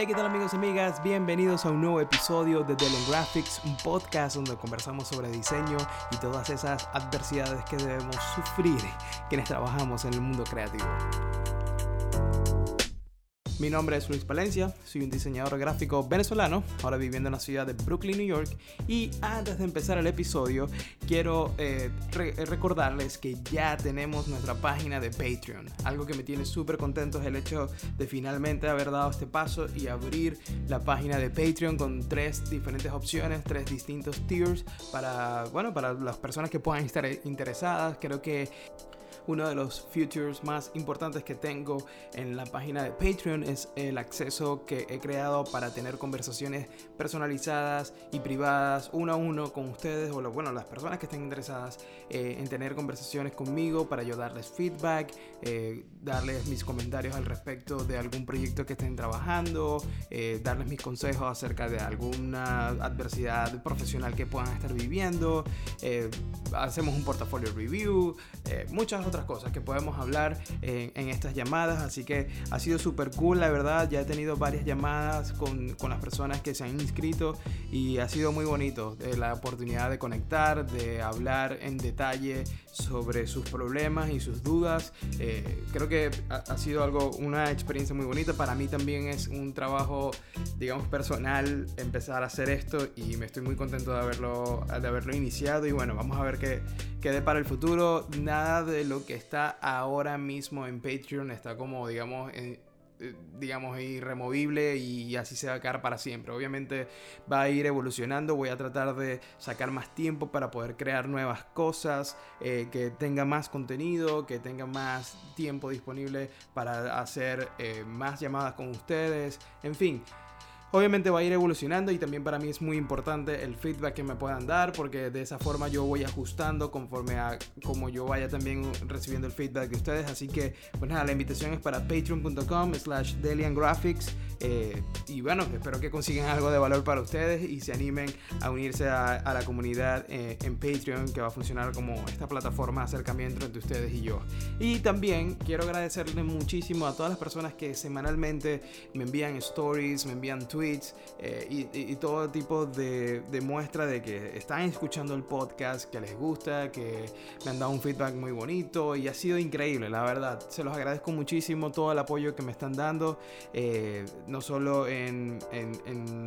Hey, ¿qué tal amigos y amigas? Bienvenidos a un nuevo episodio de Delen Graphics, un podcast donde conversamos sobre diseño y todas esas adversidades que debemos sufrir quienes trabajamos en el mundo creativo. Mi nombre es Luis Palencia, soy un diseñador gráfico venezolano, ahora viviendo en la ciudad de Brooklyn, New York. Y antes de empezar el episodio, quiero eh, recordarles que ya tenemos nuestra página de Patreon. Algo que me tiene súper contento es el hecho de finalmente haber dado este paso y abrir la página de Patreon con tres diferentes opciones, tres distintos tiers para, bueno, para las personas que puedan estar interesadas. Creo que uno de los features más importantes que tengo en la página de Patreon es el acceso que he creado para tener conversaciones personalizadas y privadas uno a uno con ustedes o bueno, las personas que estén interesadas eh, en tener conversaciones conmigo para yo darles feedback, eh, darles mis comentarios al respecto de algún proyecto que estén trabajando, eh, darles mis consejos acerca de alguna adversidad profesional que puedan estar viviendo, hacemos un portafolio review, muchas otras cosas que podemos hablar en, estas llamadas. Así que ha sido súper cool, la verdad. Ya he tenido varias llamadas con, con, las personas que se han inscrito y ha sido muy bonito eh, la oportunidad de conectar, de hablar en detalle sobre sus problemas y sus dudas. Eh, creo que ha, ha, sido algo, una experiencia muy bonita. Para mí también es un trabajo, digamos, personal empezar a hacer esto y me estoy muy contento de haberlo, de haberlo iniciado. Y bueno, vamos a ver qué, qué para el futuro. Nada de lo que está ahora mismo en Patreon está como, digamos, en, digamos, irremovible y así se va a quedar para siempre. Obviamente va a ir evolucionando, voy a tratar de sacar más tiempo para poder crear nuevas cosas, eh, que tenga más contenido, que tenga más tiempo disponible para hacer eh, más llamadas con ustedes, en fin. Obviamente va a ir evolucionando y también para mí es muy importante el feedback que me puedan dar porque de esa forma yo voy ajustando conforme a como yo vaya también recibiendo el feedback de ustedes. Así que pues la invitación es para patreon.com slash deliangraphics eh, y bueno, espero que consigan algo de valor para ustedes y se animen a unirse a, la comunidad eh, en Patreon que va a funcionar como esta plataforma de acercamiento entre ustedes y yo. Y también quiero agradecerle muchísimo a todas las personas que semanalmente me envían stories, me envían tweets tweets eh, y, todo tipo de, muestra de que están escuchando el podcast, que les gusta, que me han dado un feedback muy bonito y ha sido increíble, la verdad. Se los agradezco muchísimo todo el apoyo que me están dando, eh, no solo en,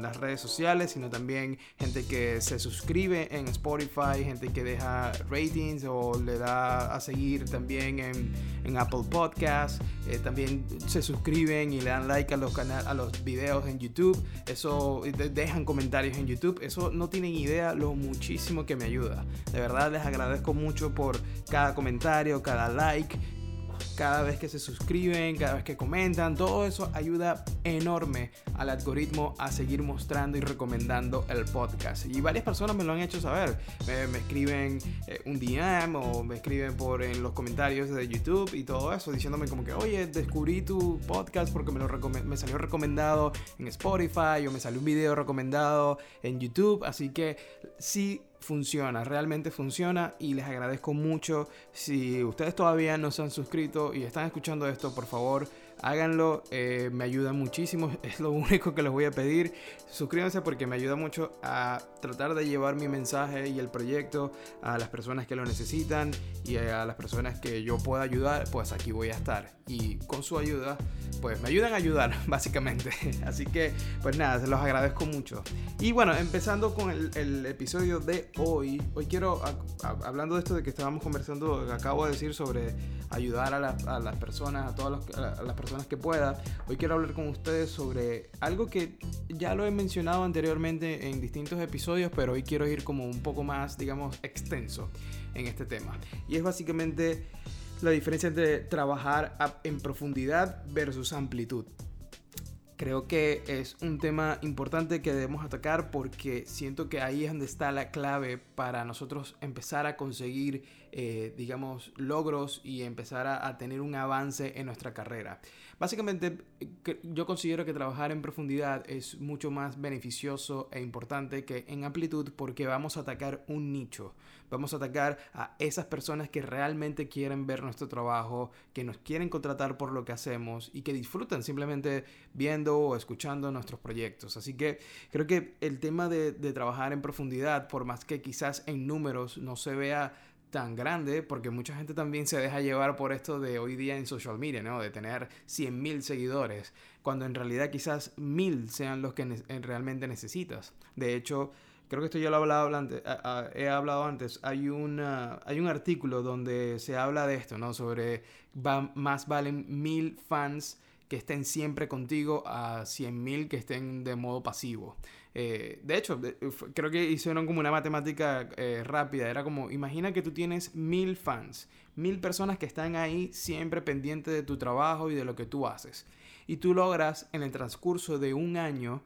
las redes sociales, sino también gente que se suscribe en Spotify, gente que deja ratings o le da a seguir también en, Apple Podcasts, eh, también se suscriben y le dan like a los, a los videos en YouTube eso dejan comentarios en YouTube, eso no tienen idea lo muchísimo que me ayuda. De verdad les agradezco mucho por cada comentario, cada like cada vez que se suscriben, cada vez que comentan, todo eso ayuda enorme al algoritmo a seguir mostrando y recomendando el podcast. Y varias personas me lo han hecho saber. Me, escriben eh, un DM o me escriben por en los comentarios de YouTube y todo eso, diciéndome como que, oye, descubrí tu podcast porque me, lo me salió recomendado en Spotify o me salió un video recomendado en YouTube. Así que sí funciona, realmente funciona y les agradezco mucho. Si ustedes todavía no se han suscrito y están escuchando esto, por favor háganlo, eh, me ayuda muchísimo, es lo único que les voy a pedir. Suscríbanse porque me ayuda mucho a tratar de llevar mi mensaje y el proyecto a las personas que lo necesitan y a las personas que yo pueda ayudar, pues aquí voy a estar. Y con su ayuda, pues me ayudan a ayudar, básicamente. Así que, pues nada, se los agradezco mucho. Y bueno, empezando con el, episodio de hoy, hoy quiero, hablando de esto de que estábamos conversando, acabo de decir sobre ayudar a, las personas, a todas las personas que pueda. Hoy quiero hablar con ustedes sobre algo que ya lo he mencionado anteriormente en distintos episodios, pero hoy quiero ir como un poco más, digamos, extenso en este tema. Y es básicamente la diferencia entre trabajar en profundidad versus amplitud. Creo que es un tema importante que debemos atacar porque siento que ahí es donde está la clave para nosotros empezar a conseguir, eh, digamos, logros y empezar a, tener un avance en nuestra carrera. Básicamente, yo considero que trabajar en profundidad es mucho más beneficioso e importante que en amplitud porque vamos a atacar un nicho. vamos a atacar a esas personas que realmente quieren ver nuestro trabajo, que nos quieren contratar por lo que hacemos y que disfrutan simplemente viendo o escuchando nuestros proyectos. Así que creo que el tema de, de trabajar en profundidad, por más que quizás en números no se vea tan grande, porque mucha gente también se deja llevar por esto de hoy día en social media, ¿no? De tener 100.000 seguidores, cuando en realidad quizás 1.000 sean los que realmente necesitas. De hecho, creo que esto ya lo he hablado antes, hay, una, hay un artículo donde se habla de esto, ¿no? Sobre más valen 1.000 fans que estén siempre contigo a 100.000 que estén de modo pasivo. Eh, de hecho, creo que hicieron como una matemática eh, rápida. Era como, imagina que tú tienes mil fans, mil personas que están ahí siempre pendientes de tu trabajo y de lo que tú haces. Y tú logras en el transcurso de un año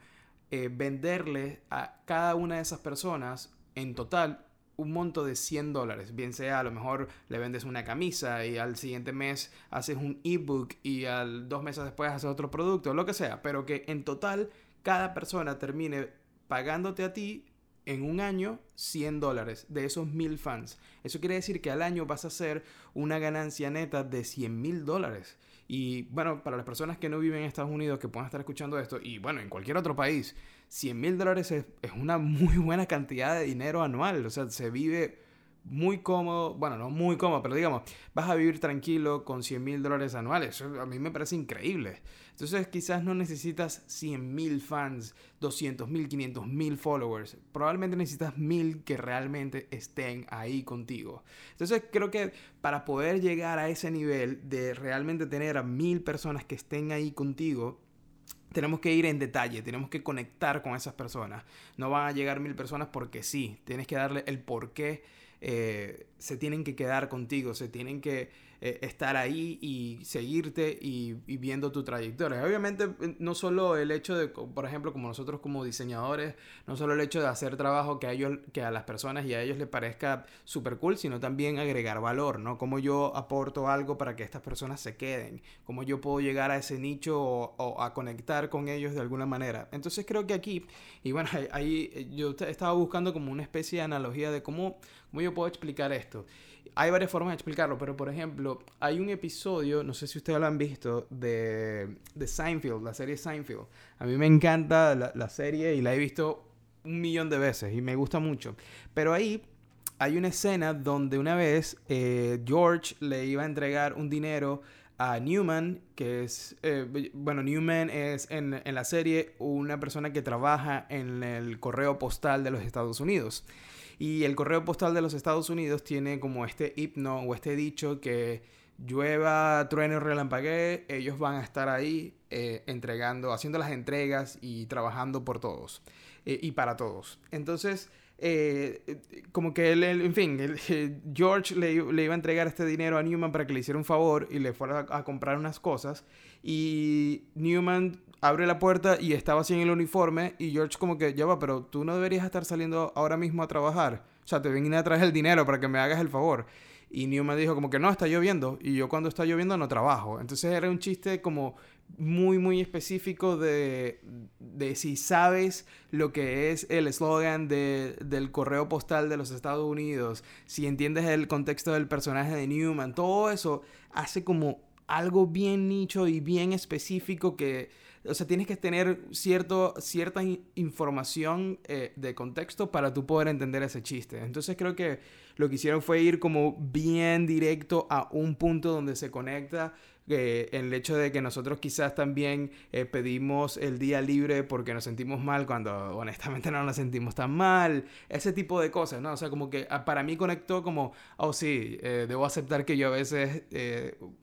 eh, venderle a cada una de esas personas en total un monto de 100 dólares. Bien sea, a lo mejor le vendes una camisa y al siguiente mes haces un ebook y al dos meses después haces otro producto, lo que sea. Pero que en total cada persona termine pagándote a ti en un año 100 dólares de esos mil fans. Eso quiere decir que al año vas a hacer una ganancia neta de 100 mil dólares. Y bueno, para las personas que no viven en Estados Unidos, que puedan estar escuchando esto, y bueno, en cualquier otro país, 100 mil dólares es, es, una muy buena cantidad de dinero anual. O sea, se vive muy cómodo, bueno, no muy cómodo, pero digamos, vas a vivir tranquilo con 100 mil dólares anuales. A mí me parece increíble. Entonces quizás no necesitas 100 mil fans, 200 mil, 500 mil followers. Probablemente necesitas mil que realmente estén ahí contigo. Entonces creo que para poder llegar a ese nivel de realmente tener a mil personas que estén ahí contigo, tenemos que ir en detalle, tenemos que conectar con esas personas. No van a llegar mil personas porque sí, tienes que darle el porqué eh, se tienen que quedar contigo, se tienen que eh, estar ahí y seguirte y, viendo tu trayectoria. Obviamente eh, no solo el hecho de, por ejemplo, como nosotros como diseñadores, no solo el hecho de hacer trabajo que a ellos, que a las personas y a ellos les parezca súper cool, sino también agregar valor, ¿no? Cómo yo aporto algo para que estas personas se queden, cómo yo puedo llegar a ese nicho o, a conectar con ellos de alguna manera. Entonces creo que aquí, y bueno, ahí yo estaba buscando como una especie de analogía de cómo, cómo yo puedo explicar esto. Hay varias formas de explicarlo, pero por ejemplo, hay un episodio, no sé si ustedes lo han visto, de, de Seinfeld, la serie Seinfeld. A mí me encanta la, serie y la he visto un millón de veces y me gusta mucho. Pero ahí hay una escena donde una vez eh, George le iba a entregar un dinero a Newman, que es, eh, bueno, Newman es en, en, la serie una persona que trabaja en el correo postal de los Estados Unidos. Y el correo postal de los Estados Unidos tiene como este hipno o este dicho que llueva, truene o relampaguee, ellos van a estar ahí eh, entregando, haciendo las entregas y trabajando por todos eh, y para todos. Entonces, eh, como que él, en fin, George le, iba a entregar este dinero a Newman para que le hiciera un favor y le fuera a, comprar unas cosas. Y Newman abre la puerta y estaba así en el uniforme y George como que, ya va, pero tú no deberías estar saliendo ahora mismo a trabajar. O sea, te vine a traer el dinero para que me hagas el favor. Y Newman dijo como que no, está lloviendo. Y yo cuando está lloviendo no trabajo. Entonces era un chiste como muy, muy específico de, de si sabes lo que es el eslogan de, del correo postal de los Estados Unidos, si entiendes el contexto del personaje de Newman, todo eso hace como algo bien nicho y bien específico que o sea, tienes que tener cierto, cierta información eh, de contexto para tú poder entender ese chiste. Entonces creo que lo que hicieron fue ir como bien directo a un punto donde se conecta eh, el hecho de que nosotros quizás también eh, pedimos el día libre porque nos sentimos mal cuando honestamente no nos sentimos tan mal, ese tipo de cosas, ¿no? O sea, como que ah, para mí conectó como, oh sí, eh, debo aceptar que yo a veces,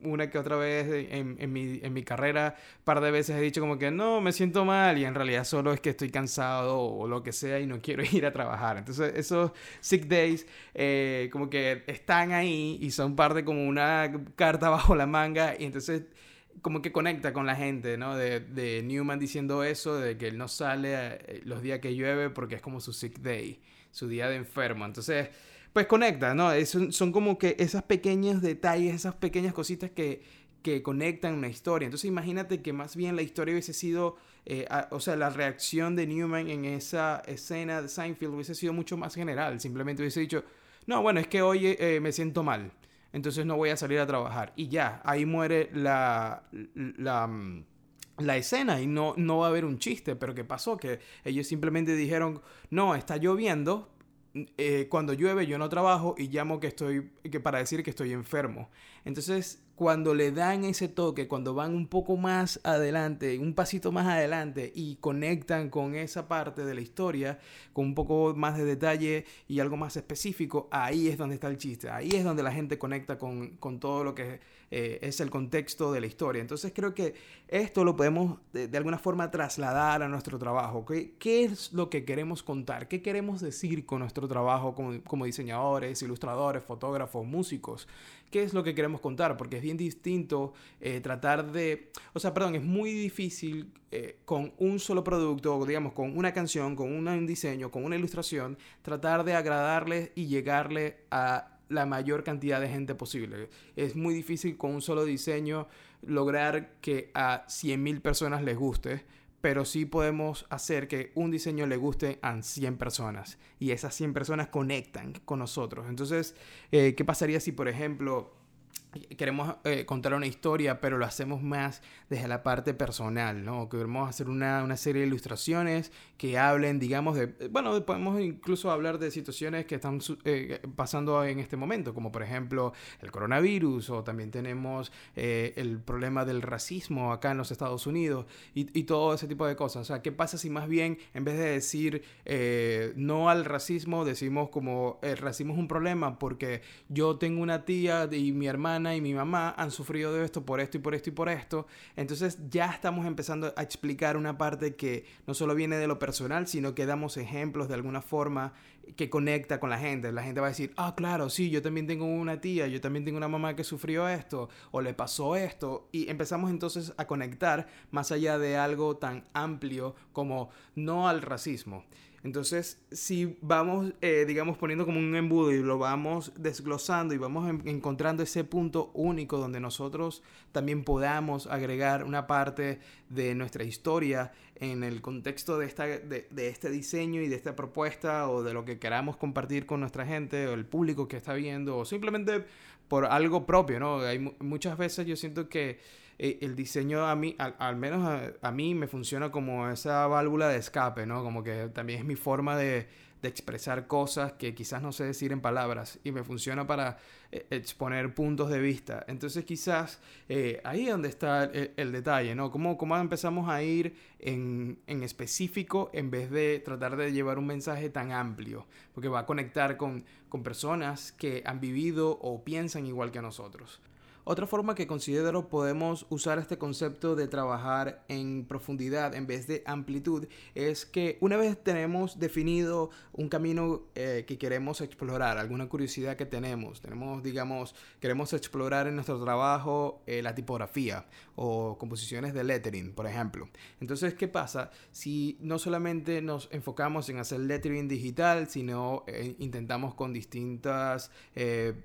una que otra vez en, mi, en mi carrera, par de veces he dicho como que no, me siento mal y en realidad solo es que estoy cansado o lo que sea y no quiero ir a trabajar. Entonces esos sick days como que están ahí y son parte como una carta bajo la manga y entonces como que conecta con la gente, ¿no? De, Newman diciendo eso, de que él no sale eh, los días que llueve porque es como su sick day, su día de enfermo. Entonces, pues conecta, ¿no? son como que esos pequeños detalles, esas pequeñas cositas que, que conectan una historia. Entonces imagínate que más bien la historia hubiese sido, eh, o sea, la reacción de Newman en esa escena de Seinfeld hubiese sido mucho más general. Simplemente hubiese dicho, no, bueno, es que hoy eh, me siento mal, entonces no voy a salir a trabajar. Y ya, ahí muere la, la, mm, la escena y no, no va a haber un chiste. Pero ¿qué pasó? Que ellos simplemente dijeron, no, está lloviendo, eh, cuando llueve yo no trabajo y llamo que estoy que para decir que estoy enfermo. Entonces, cuando le dan ese toque, cuando van un poco más adelante, un pasito más adelante y conectan con esa parte de la historia, con un poco más de detalle y algo más específico, ahí es donde está el chiste, ahí es donde la gente conecta con, con todo lo que eh, es el contexto de la historia. Entonces creo que esto lo podemos de, alguna forma trasladar a nuestro trabajo. ¿Qué, ¿Qué, es lo que queremos contar? ¿Qué queremos decir con nuestro trabajo como, como diseñadores, ilustradores, fotógrafos, músicos? ¿Qué es lo que queremos contar? Porque es bien distinto eh, tratar de... O sea, perdón, es muy difícil eh, con un solo producto, digamos, con una canción, con un diseño, con una ilustración, tratar de agradarle y llegarle a la mayor cantidad de gente posible. Es muy difícil con un solo diseño lograr que a 100.000 personas les guste, pero sí podemos hacer que un diseño le guste a 100 personas y esas 100 personas conectan con nosotros. Entonces, eh, ¿qué pasaría si, por ejemplo, queremos eh, contar una historia, pero lo hacemos más desde la parte personal, ¿no? Queremos hacer una, una, serie de ilustraciones que hablen, digamos, de... Bueno, podemos incluso hablar de situaciones que están eh, pasando en este momento, como por ejemplo el coronavirus, o también tenemos eh, el problema del racismo acá en los Estados Unidos, y, y, todo ese tipo de cosas. O sea, ¿qué pasa si más bien, en vez de decir no al racismo, decimos como el racismo es un problema porque yo tengo una tía y mi hermana y mi mamá han sufrido de esto por esto y por esto y por esto. Entonces ya estamos empezando a explicar una parte que no solo viene de lo personal, sino que damos ejemplos de alguna forma que conecta con la gente. La gente va a decir, ah, claro, sí, yo también tengo una tía, yo también tengo una mamá que sufrió esto o le pasó esto. Y empezamos entonces a conectar más allá de algo tan amplio como no al racismo. Entonces, si vamos, eh, digamos, poniendo como un embudo y lo vamos desglosando y vamos encontrando ese punto único donde nosotros también podamos agregar una parte de nuestra historia en el contexto de, esta, de, este diseño y de esta propuesta o de lo que queramos compartir con nuestra gente o el público que está viendo o simplemente por algo propio, ¿no? Hay muchas veces yo siento que eh, el diseño a mí, al, menos a, mí, me funciona como esa válvula de escape, ¿no? Como que también es mi forma de, expresar cosas que quizás no sé decir en palabras y me funciona para eh, exponer puntos de vista. Entonces quizás eh, ahí es donde está el, detalle, ¿no? ¿Cómo, ¿Cómo, empezamos a ir en, en, específico en vez de tratar de llevar un mensaje tan amplio? Porque va a conectar con, con personas que han vivido o piensan igual que nosotros. Otra forma que considero podemos usar este concepto de trabajar en profundidad en vez de amplitud es que una vez tenemos definido un camino eh, que queremos explorar, alguna curiosidad que tenemos, tenemos, digamos, queremos explorar en nuestro trabajo eh, la tipografía o composiciones de lettering, por ejemplo. Entonces, ¿qué pasa si no solamente nos enfocamos en hacer lettering digital, sino eh, intentamos con distintas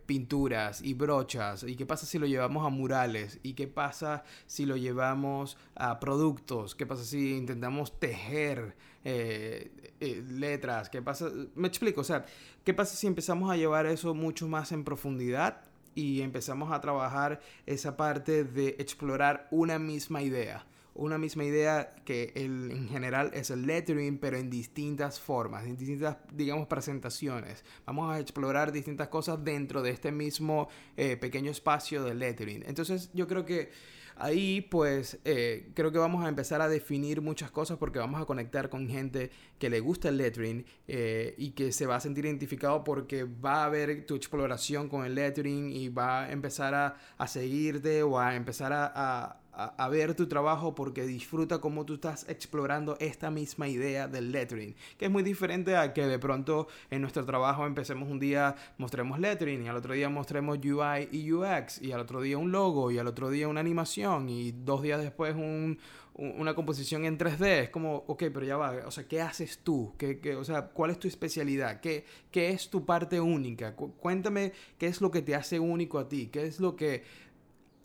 pinturas y brochas? ¿Y qué pasa si lo llevamos a murales? ¿Y qué pasa si lo llevamos a productos? ¿Qué pasa si intentamos tejer eh, eh, letras? ¿Qué pasa? Me explico, o sea, ¿qué pasa si empezamos a llevar eso mucho más en profundidad? Y empezamos a trabajar esa parte de explorar una misma idea una misma idea que el, en general es el lettering, pero en distintas formas, en distintas, digamos, presentaciones. Vamos a explorar distintas cosas dentro de este mismo eh, pequeño espacio de lettering. Entonces yo creo que ahí pues eh, creo que vamos a empezar a definir muchas cosas porque vamos a conectar con gente que le gusta el lettering eh, y que se va a sentir identificado porque va a ver tu exploración con el lettering y va a empezar a, a seguirte o a empezar a a, ver tu trabajo porque disfruta cómo tú estás explorando esta misma idea del lettering, que es muy diferente a que de pronto en nuestro trabajo empecemos un día, mostremos lettering y al otro día mostremos UI y UX y al otro día un logo y al otro día una animación y dos días después un, una composición en 3D. Es como, ok, pero ya va, o sea, ¿qué haces tú? ¿Qué, qué, o sea, ¿cuál es tu especialidad? ¿Qué, ¿Qué es tu parte única? Cuéntame qué es lo que te hace único a ti, qué es lo que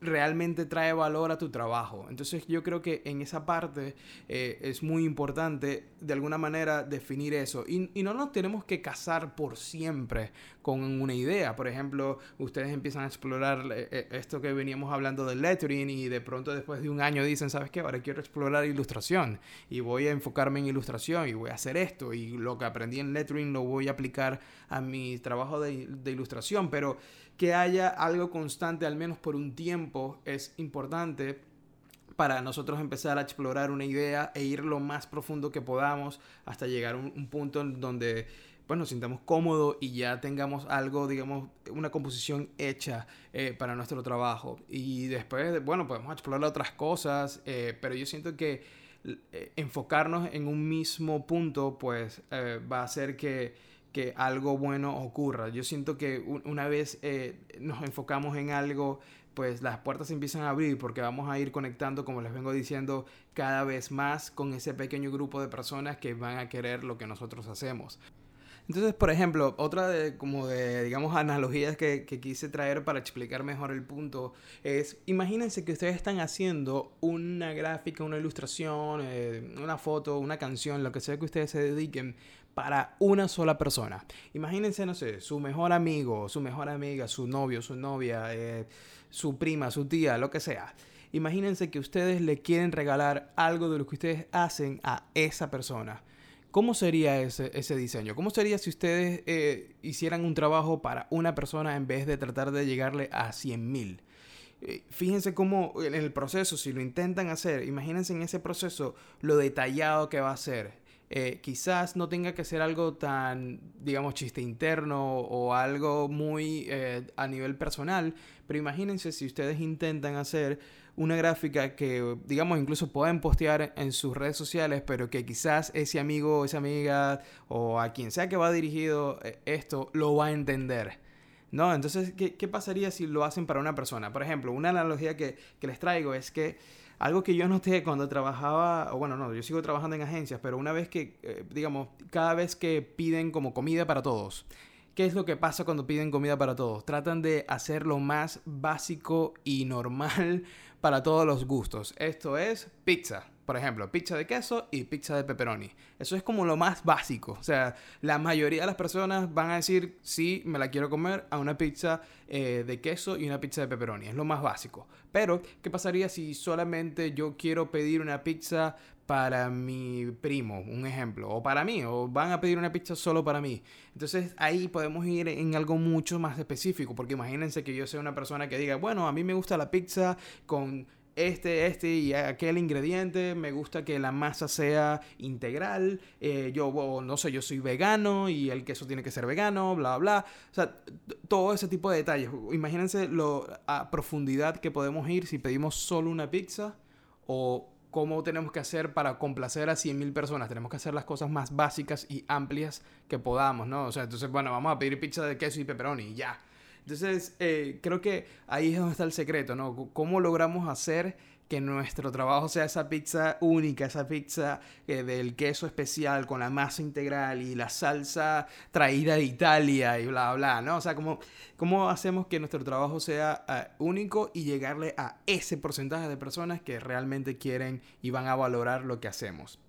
realmente trae valor a tu trabajo. Entonces yo creo que en esa parte eh, es muy importante de alguna manera definir eso. Y, no nos tenemos que casar por siempre con una idea. Por ejemplo, ustedes empiezan a explorar eh, eh, esto que veníamos hablando del lettering y de pronto después de un año dicen, ¿sabes qué? Ahora quiero explorar ilustración y voy a enfocarme en ilustración y voy a hacer esto y lo que aprendí en lettering lo voy a aplicar a mi trabajo de, de ilustración. Pero que haya algo constante, al menos por un tiempo, es importante para nosotros empezar a explorar una idea e ir lo más profundo que podamos hasta llegar a un, punto en donde pues nos sintamos cómodos y ya tengamos algo, digamos, una composición hecha eh, para nuestro trabajo. Y después, bueno, podemos explorar otras cosas, eh, pero yo siento que eh, enfocarnos en un mismo punto, pues va a hacer que que algo bueno ocurra. Yo siento que una vez eh, nos enfocamos en algo, pues las puertas se empiezan a abrir porque vamos a ir conectando, como les vengo diciendo, cada vez más con ese pequeño grupo de personas que van a querer lo que nosotros hacemos. Entonces, por ejemplo, otra de, como de, digamos, analogías que, quise traer para explicar mejor el punto es, imagínense que ustedes están haciendo una gráfica, una ilustración, eh, una foto, una canción, lo que sea que ustedes se dediquen para una sola persona. Imagínense, no sé, su mejor amigo, su mejor amiga, su novio, su novia, eh, su prima, su tía, lo que sea. Imagínense que ustedes le quieren regalar algo de lo que ustedes hacen a esa persona. ¿Cómo sería ese, diseño? ¿Cómo sería si ustedes eh, hicieran un trabajo para una persona en vez de tratar de llegarle a 100 mil? Eh, fíjense cómo en el proceso, si lo intentan hacer, imagínense en ese proceso lo detallado que va a ser. Eh, quizás no tenga que ser algo tan, digamos, chiste interno o algo muy a nivel personal, pero imagínense si ustedes intentan hacer una gráfica que, digamos, incluso pueden postear en sus redes sociales, pero que quizás ese amigo o esa amiga o a quien sea que va dirigido eh, esto lo va a entender. ¿No? Entonces, ¿qué, ¿qué, pasaría si lo hacen para una persona? Por ejemplo, una analogía que, que les traigo es que algo que yo noté cuando trabajaba, o bueno, no, yo sigo trabajando en agencias, pero una vez que, eh, digamos, cada vez que piden como comida para todos, ¿Qué es lo que pasa cuando piden comida para todos? Tratan de hacer lo más básico y normal para todos los gustos. Esto es pizza, por ejemplo, pizza de queso y pizza de pepperoni. Eso es como lo más básico. O sea, la mayoría de las personas van a decir, sí, me la quiero comer a una pizza eh, de queso y una pizza de pepperoni. Es lo más básico. Pero, ¿qué pasaría si solamente yo quiero pedir una pizza para mi primo, un ejemplo, o para mí, o van a pedir una pizza solo para mí. Entonces ahí podemos ir en algo mucho más específico, porque imagínense que yo sea una persona que diga, bueno, a mí me gusta la pizza con este, este y aquel ingrediente, me gusta que la masa sea integral, eh, yo no sé, yo soy vegano y el queso tiene que ser vegano, bla, bla, o sea, todo ese tipo de detalles. Imagínense lo a profundidad que podemos ir si pedimos solo una pizza o cómo tenemos que hacer para complacer a 100.000 personas. Tenemos que hacer las cosas más básicas y amplias que podamos, ¿no? O sea, entonces, bueno, vamos a pedir pizza de queso y pepperoni y ya. Entonces, eh, creo que ahí es donde está el secreto, ¿no? ¿Cómo logramos hacer que nuestro trabajo sea esa pizza única, esa pizza eh, del queso especial con la masa integral y la salsa traída de Italia y bla, bla, ¿no? O sea, ¿cómo, cómo hacemos que nuestro trabajo sea eh, único y llegarle a ese porcentaje de personas que realmente quieren y van a valorar lo que hacemos?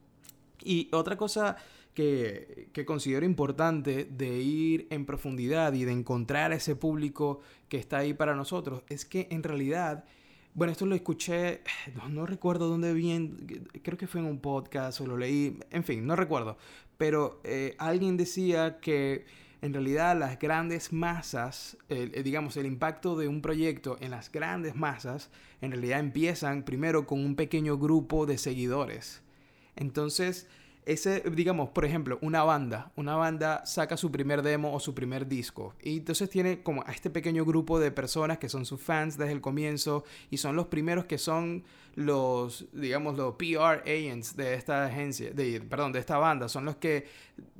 Y otra cosa que, considero importante de ir en profundidad y de encontrar ese público que está ahí para nosotros es que en realidad bueno, esto lo escuché, no, recuerdo dónde bien, creo que fue en un podcast o lo leí, en fin, no recuerdo. Pero eh, alguien decía que en realidad las grandes masas, digamos, el impacto de un proyecto en las grandes masas, en realidad empiezan primero con un pequeño grupo de seguidores. Entonces, ese, digamos, por ejemplo, una banda, una banda saca su primer demo o su primer disco y entonces tiene como a este pequeño grupo de personas que son sus fans desde el comienzo y son los primeros que son los, digamos, los PR agents de esta agencia, perdón, de esta banda, son los que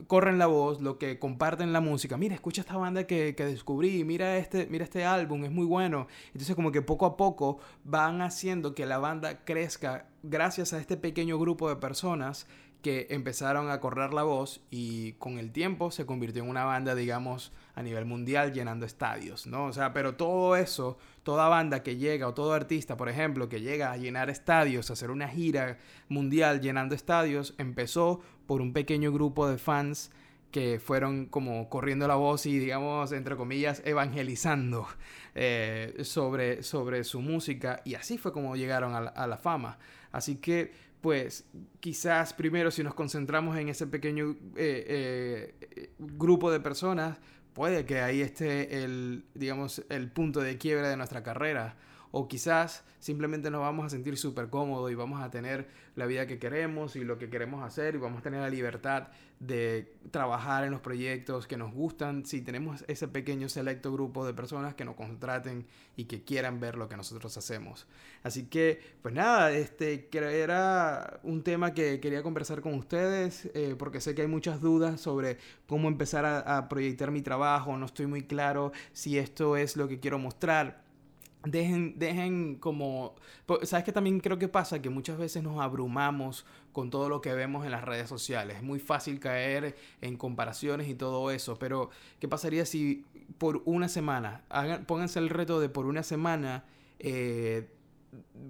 corren la voz, los que comparten la música. Mira, escucha esta banda que, que descubrí, mira este, mira este álbum, es muy bueno. Entonces como que poco a poco van haciendo que la banda crezca gracias a este pequeño grupo de personas que empezaron a correr la voz y con el tiempo se convirtió en una banda, digamos, a nivel mundial llenando estadios, ¿no? O sea, pero todo eso, toda banda que llega o todo artista, por ejemplo, que llega a llenar estadios, a hacer una gira mundial llenando estadios, empezó por un pequeño grupo de fans que fueron como corriendo la voz y digamos, entre comillas, evangelizando eh, sobre, sobre su música y así fue como llegaron a la, fama. Así que, pues, quizás primero si nos concentramos en ese pequeño eh, eh, grupo de personas, puede que ahí esté el, digamos, el punto de quiebre de nuestra carrera o quizás simplemente nos vamos a sentir súper cómodos y vamos a tener la vida que queremos y lo que queremos hacer y vamos a tener la libertad de trabajar en los proyectos que nos gustan. Si tenemos ese pequeño selecto grupo de personas que nos contraten y que quieran ver lo que nosotros hacemos. Así que, pues nada, este era un tema que quería conversar con ustedes eh, porque sé que hay muchas dudas sobre cómo empezar a, a proyectar mi trabajo, no estoy muy claro si esto es lo que quiero mostrar Dejen, dejen como... ¿Sabes qué también creo que pasa? Que muchas veces nos abrumamos con todo lo que vemos en las redes sociales. Es muy fácil caer en comparaciones y todo eso. Pero, ¿qué pasaría si por una semana, hagan, pónganse el reto de por una semana, eh,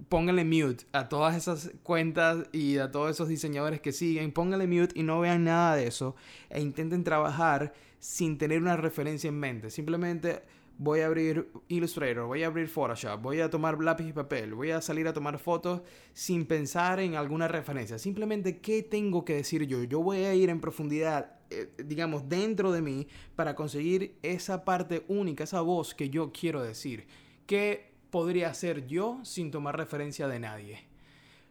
pónganle mute a todas esas cuentas y a todos esos diseñadores que siguen, pónganle mute y no vean nada de eso e intenten trabajar sin tener una referencia en mente. Simplemente voy a abrir Illustrator, voy a abrir Photoshop, voy a tomar lápiz y papel, voy a salir a tomar fotos sin pensar en alguna referencia. Simplemente, ¿qué tengo que decir yo? Yo voy a ir en profundidad, eh, digamos, dentro de mí para conseguir esa parte única, esa voz que yo quiero decir. ¿Qué podría hacer yo sin tomar referencia de nadie?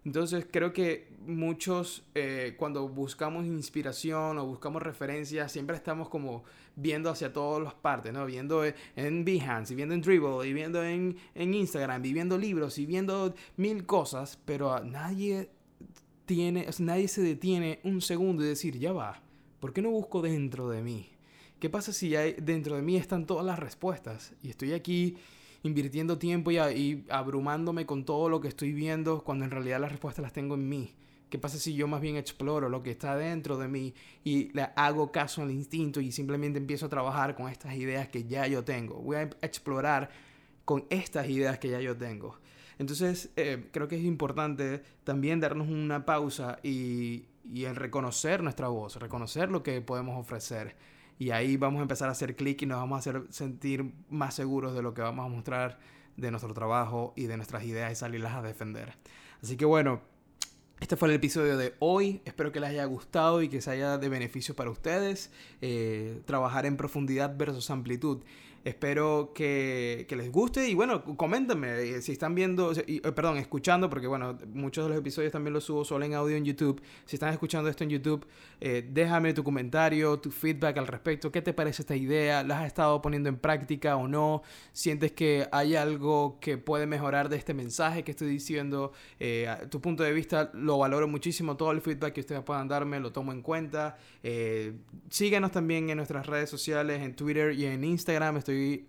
Entonces creo que muchos eh, cuando buscamos inspiración o buscamos referencias siempre estamos como viendo hacia todas las partes, ¿no? Viendo en Behance y viendo en Dribble y viendo en, en Instagram y viendo libros y viendo mil cosas, pero nadie tiene, nadie se detiene un segundo y decir, ya va, ¿por qué no busco dentro de mí? ¿Qué pasa si dentro de mí están todas las respuestas y estoy aquí invirtiendo tiempo y, abrumándome con todo lo que estoy viendo cuando en realidad las respuestas las tengo en mí. ¿Qué pasa si yo más bien exploro lo que está dentro de mí y le hago caso al instinto y simplemente empiezo a trabajar con estas ideas que ya yo tengo? Voy a explorar con estas ideas que ya yo tengo. Entonces, eh, creo que es importante también darnos una pausa y, y el reconocer nuestra voz, reconocer lo que podemos ofrecer y ahí vamos a empezar a hacer clic y nos vamos a hacer sentir más seguros de lo que vamos a mostrar de nuestro trabajo y de nuestras ideas y salirlas a defender. Así que bueno, este fue el episodio de hoy. Espero que les haya gustado y que sea haya de beneficio para ustedes. Eh, trabajar en profundidad versus amplitud. Espero que, les guste y bueno, coméntenme eh, si están viendo, eh, perdón, escuchando, porque bueno, muchos de los episodios también los subo solo en audio en YouTube. Si están escuchando esto en YouTube, eh, déjame tu comentario, tu feedback al respecto. ¿Qué te parece esta idea? ¿La has estado poniendo en práctica o no? ¿Sientes que hay algo que puede mejorar de este mensaje que estoy diciendo? tu punto de vista lo valoro muchísimo. Todo el feedback que ustedes puedan darme lo tomo en cuenta. síguenos también en nuestras redes sociales, en Twitter y en Instagram.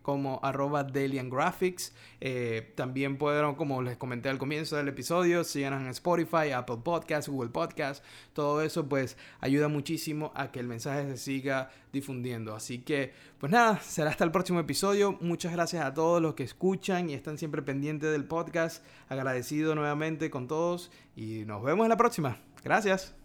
Como arroba Delian Graphics. Eh, también pueden, como les comenté al comienzo del episodio, síganos en Spotify, Apple Podcasts, Google Podcasts. Todo eso pues ayuda muchísimo a que el mensaje se siga difundiendo. Así que, pues nada, será hasta el próximo episodio. Muchas gracias a todos los que escuchan y están siempre pendientes del podcast. Agradecido nuevamente con todos y nos vemos en la próxima. Gracias.